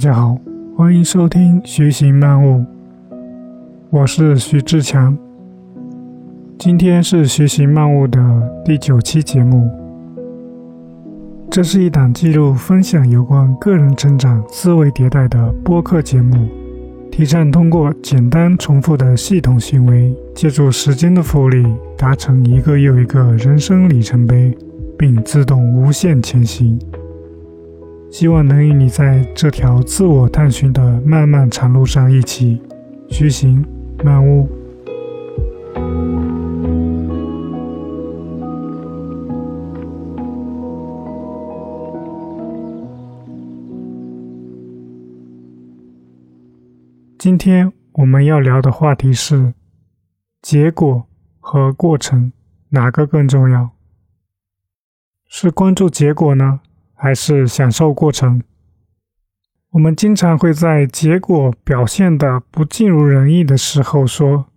大家好，欢迎收听《学习漫悟》，我是徐志强。今天是《学习漫悟》的第九期节目。这是一档记录、分享有关个人成长、思维迭代的播客节目，提倡通过简单重复的系统行为，借助时间的复利，达成一个又一个人生里程碑，并自动无限前行。希望能与你在这条自我探寻的漫漫长路上一起徐行漫悟。今天我们要聊的话题是：结果和过程哪个更重要？是关注结果呢？还是享受过程。我们经常会在结果表现的不尽如人意的时候说，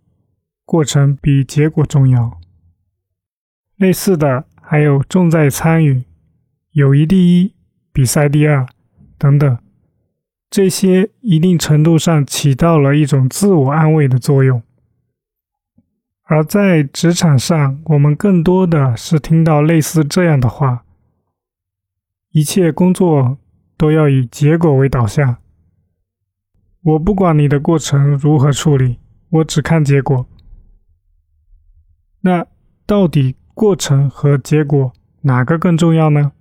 过程比结果重要。类似的还有重在参与、友谊第一、比赛第二等等，这些一定程度上起到了一种自我安慰的作用。而在职场上，我们更多的是听到类似这样的话。一切工作都要以结果为导向。我不管你的过程如何处理，我只看结果。那到底过程和结果哪个更重要呢？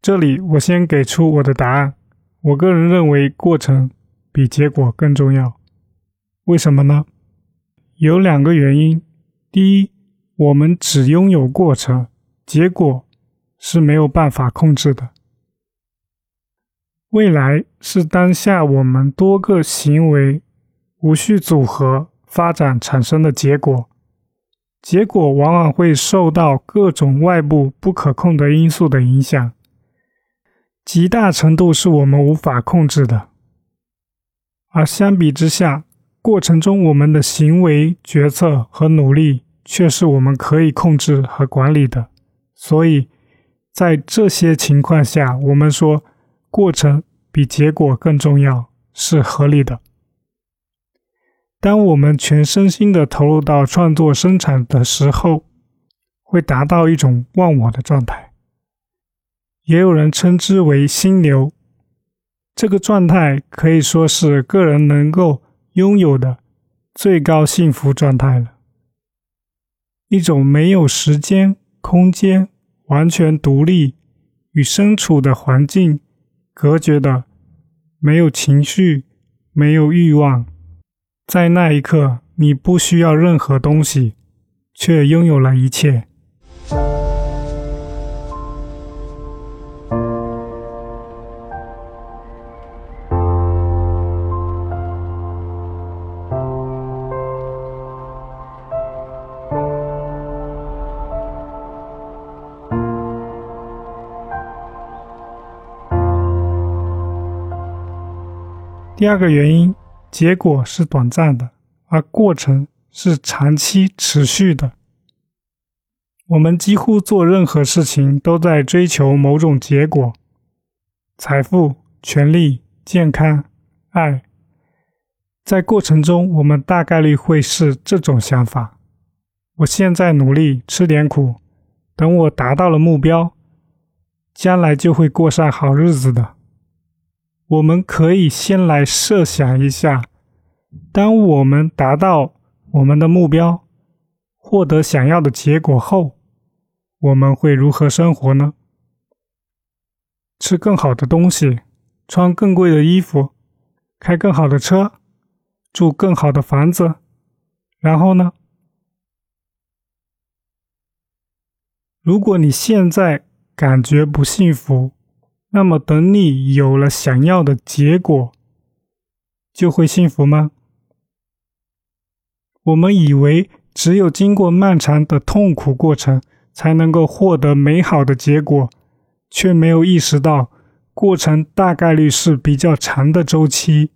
这里我先给出我的答案。我个人认为过程比结果更重要。为什么呢？有两个原因。第一，我们只拥有过程，结果。是没有办法控制的。未来是当下我们多个行为无序组合发展产生的结果，结果往往会受到各种外部不可控的因素的影响，极大程度是我们无法控制的。而相比之下，过程中我们的行为、决策和努力却是我们可以控制和管理的，所以。在这些情况下，我们说过程比结果更重要是合理的。当我们全身心的投入到创作生产的时候，会达到一种忘我的状态，也有人称之为心流。这个状态可以说是个人能够拥有的最高幸福状态了，一种没有时间、空间。完全独立，与身处的环境隔绝的，没有情绪，没有欲望，在那一刻，你不需要任何东西，却拥有了一切。第二个原因，结果是短暂的，而过程是长期持续的。我们几乎做任何事情都在追求某种结果：财富、权利、健康、爱。在过程中，我们大概率会是这种想法：我现在努力吃点苦，等我达到了目标，将来就会过上好日子的。我们可以先来设想一下，当我们达到我们的目标，获得想要的结果后，我们会如何生活呢？吃更好的东西，穿更贵的衣服，开更好的车，住更好的房子，然后呢？如果你现在感觉不幸福，那么，等你有了想要的结果，就会幸福吗？我们以为只有经过漫长的痛苦过程，才能够获得美好的结果，却没有意识到过程大概率是比较长的周期。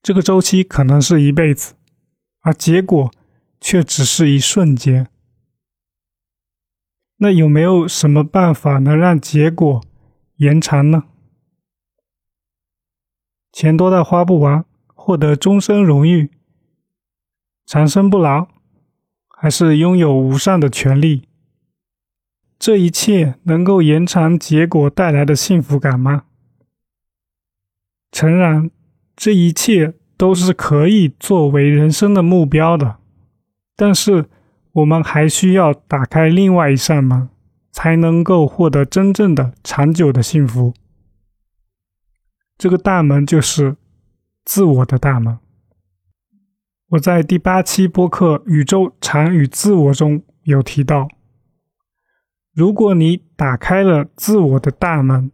这个周期可能是一辈子，而结果却只是一瞬间。那有没有什么办法能让结果？延长呢？钱多到花不完，获得终身荣誉，长生不老，还是拥有无上的权利？这一切能够延长结果带来的幸福感吗？诚然，这一切都是可以作为人生的目标的，但是我们还需要打开另外一扇门，才能够获得真正的长久的幸福。这个大门就是自我的大门。我在第八期播客《宇宙禅与自我》中有提到。如果你打开了自我的大门，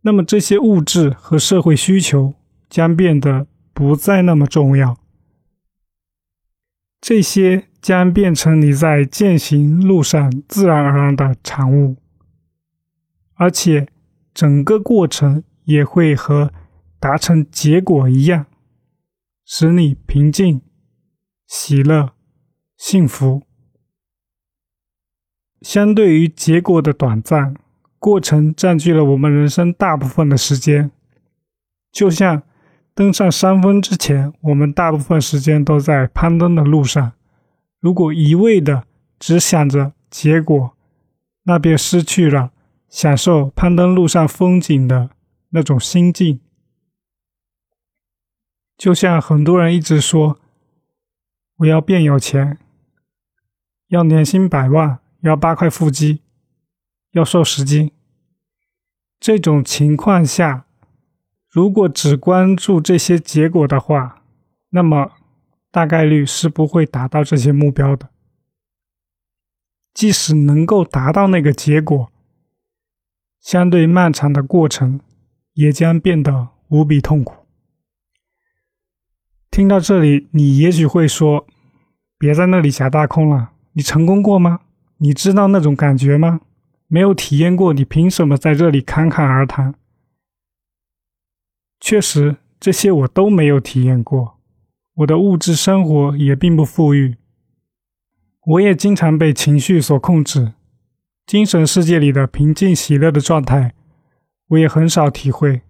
那么这些物质和社会需求将变得不再那么重要，这些将变成你在践行路上自然而然的产物，而且整个过程也会和达成结果一样，使你平静、喜乐、幸福。相对于结果的短暂，过程占据了我们人生大部分的时间。就像登上山峰之前，我们大部分时间都在攀登的路上。如果一味的只想着结果，那便失去了享受攀登路上风景的那种心境。就像很多人一直说：“我要变有钱，要年薪百万。”要八块腹肌，要瘦十斤。这种情况下，如果只关注这些结果的话，那么大概率是不会达到这些目标的。即使能够达到那个结果，相对漫长的过程也将变得无比痛苦。听到这里，你也许会说：“别在那里假大空了，你成功过吗？”你知道那种感觉吗？没有体验过，你凭什么在这里侃侃而谈？确实，这些我都没有体验过。我的物质生活也并不富裕，我也经常被情绪所控制。精神世界里的平静喜乐的状态，我也很少体会。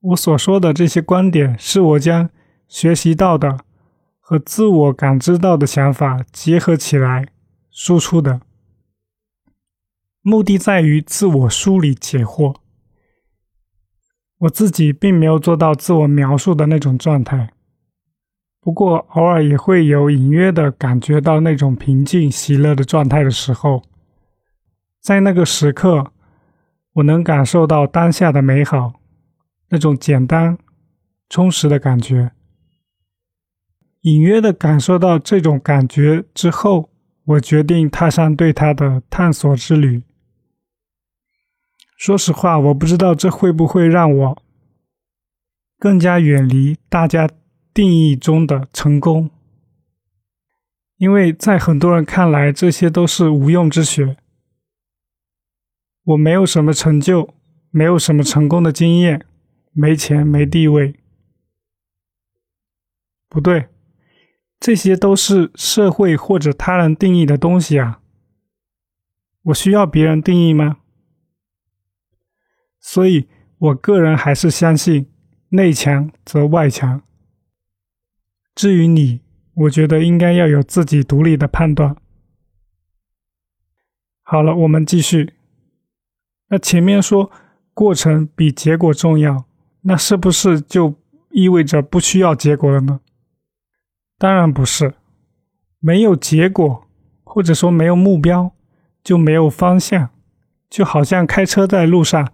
我所说的这些观点，是我将学习到的和自我感知到的想法结合起来。输出的目的在于自我梳理解惑。我自己并没有做到自我描述的那种状态，不过偶尔也会有隐约的感觉到那种平静喜乐的状态的时候，在那个时刻，我能感受到当下的美好，那种简单充实的感觉。隐约的感受到这种感觉之后。我决定踏上对它的探索之旅。说实话，我不知道这会不会让我更加远离大家定义中的成功，因为在很多人看来，这些都是无用之学。我没有什么成就，没有什么成功的经验，没钱，没地位。不对。这些都是社会或者他人定义的东西啊，我需要别人定义吗？所以，我个人还是相信内强则外强。至于你，我觉得应该要有自己独立的判断。好了，我们继续。那前面说过程比结果重要，那是不是就意味着不需要结果了呢？当然不是，没有结果，或者说没有目标，就没有方向，就好像开车在路上，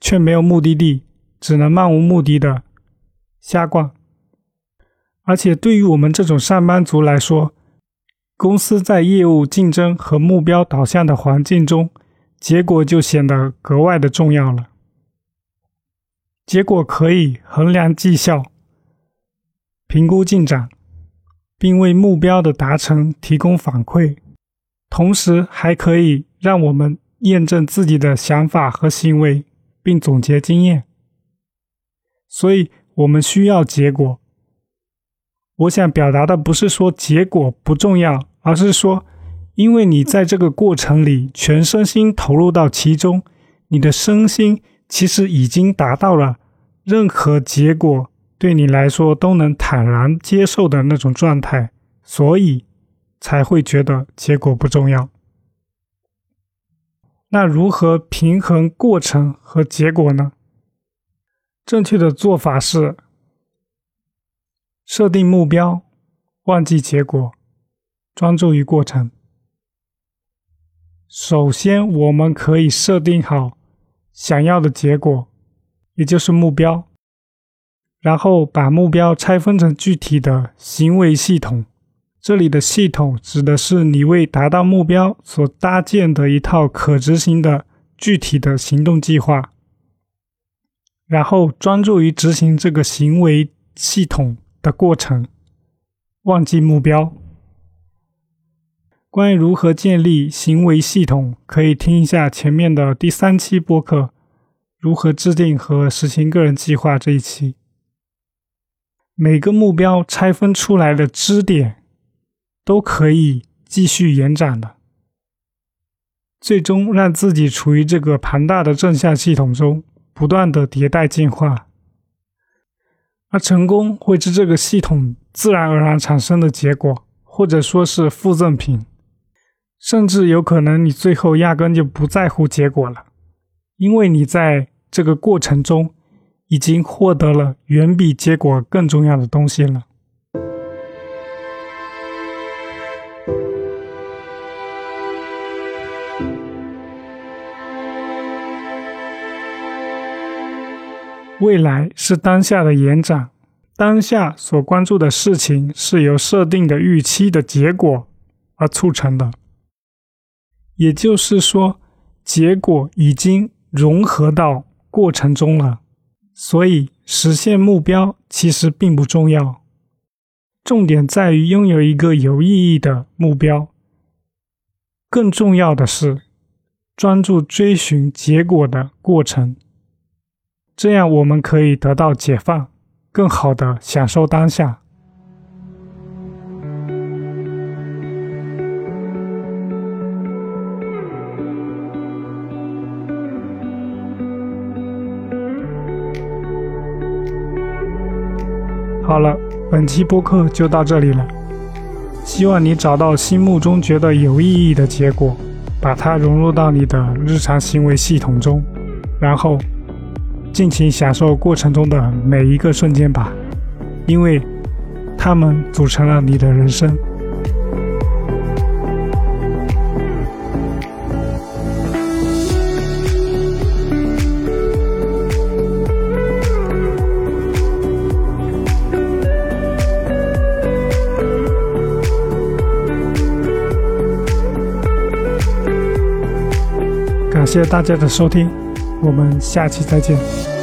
却没有目的地，只能漫无目的的瞎逛。而且对于我们这种上班族来说，公司在业务竞争和目标导向的环境中，结果就显得格外的重要了。结果可以衡量绩效，评估进展。并为目标的达成提供反馈，同时还可以让我们验证自己的想法和行为，并总结经验。所以，我们需要结果。我想表达的不是说结果不重要，而是说，因为你在这个过程里全身心投入到其中，你的身心其实已经达到了任何结果对你来说都能坦然接受的那种状态，所以才会觉得结果不重要。那如何平衡过程和结果呢？正确的做法是设定目标，忘记结果，专注于过程。首先，我们可以设定好想要的结果，也就是目标，然后把目标拆分成具体的行为系统。这里的系统指的是你为达到目标所搭建的一套可执行的具体的行动计划，然后专注于执行这个行为系统的过程，忘记目标。关于如何建立行为系统，可以听一下前面的第三期播客《如何制定和实行个人计划》这一期。每个目标拆分出来的支点。都可以继续延展的，最终让自己处于这个庞大的正向系统中，不断的迭代进化。而成功会是这个系统自然而然产生的结果，或者说是附赠品，甚至有可能你最后压根就不在乎结果了，因为你在这个过程中已经获得了远比结果更重要的东西了。未来是当下的延展，当下所关注的事情是由设定的预期的结果而促成的，也就是说，结果已经融合到过程中了，所以实现目标其实并不重要，重点在于拥有一个有意义的目标，更重要的是专注追寻结果的过程。这样，我们可以得到解放，更好的享受当下。好了，本期播客就到这里了。希望你找到心目中觉得有意义的结果，把它融入到你的日常行为系统中，然后。尽情享受过程中的每一个瞬间吧，因为它们组成了你的人生。感谢大家的收听。我们下期再见。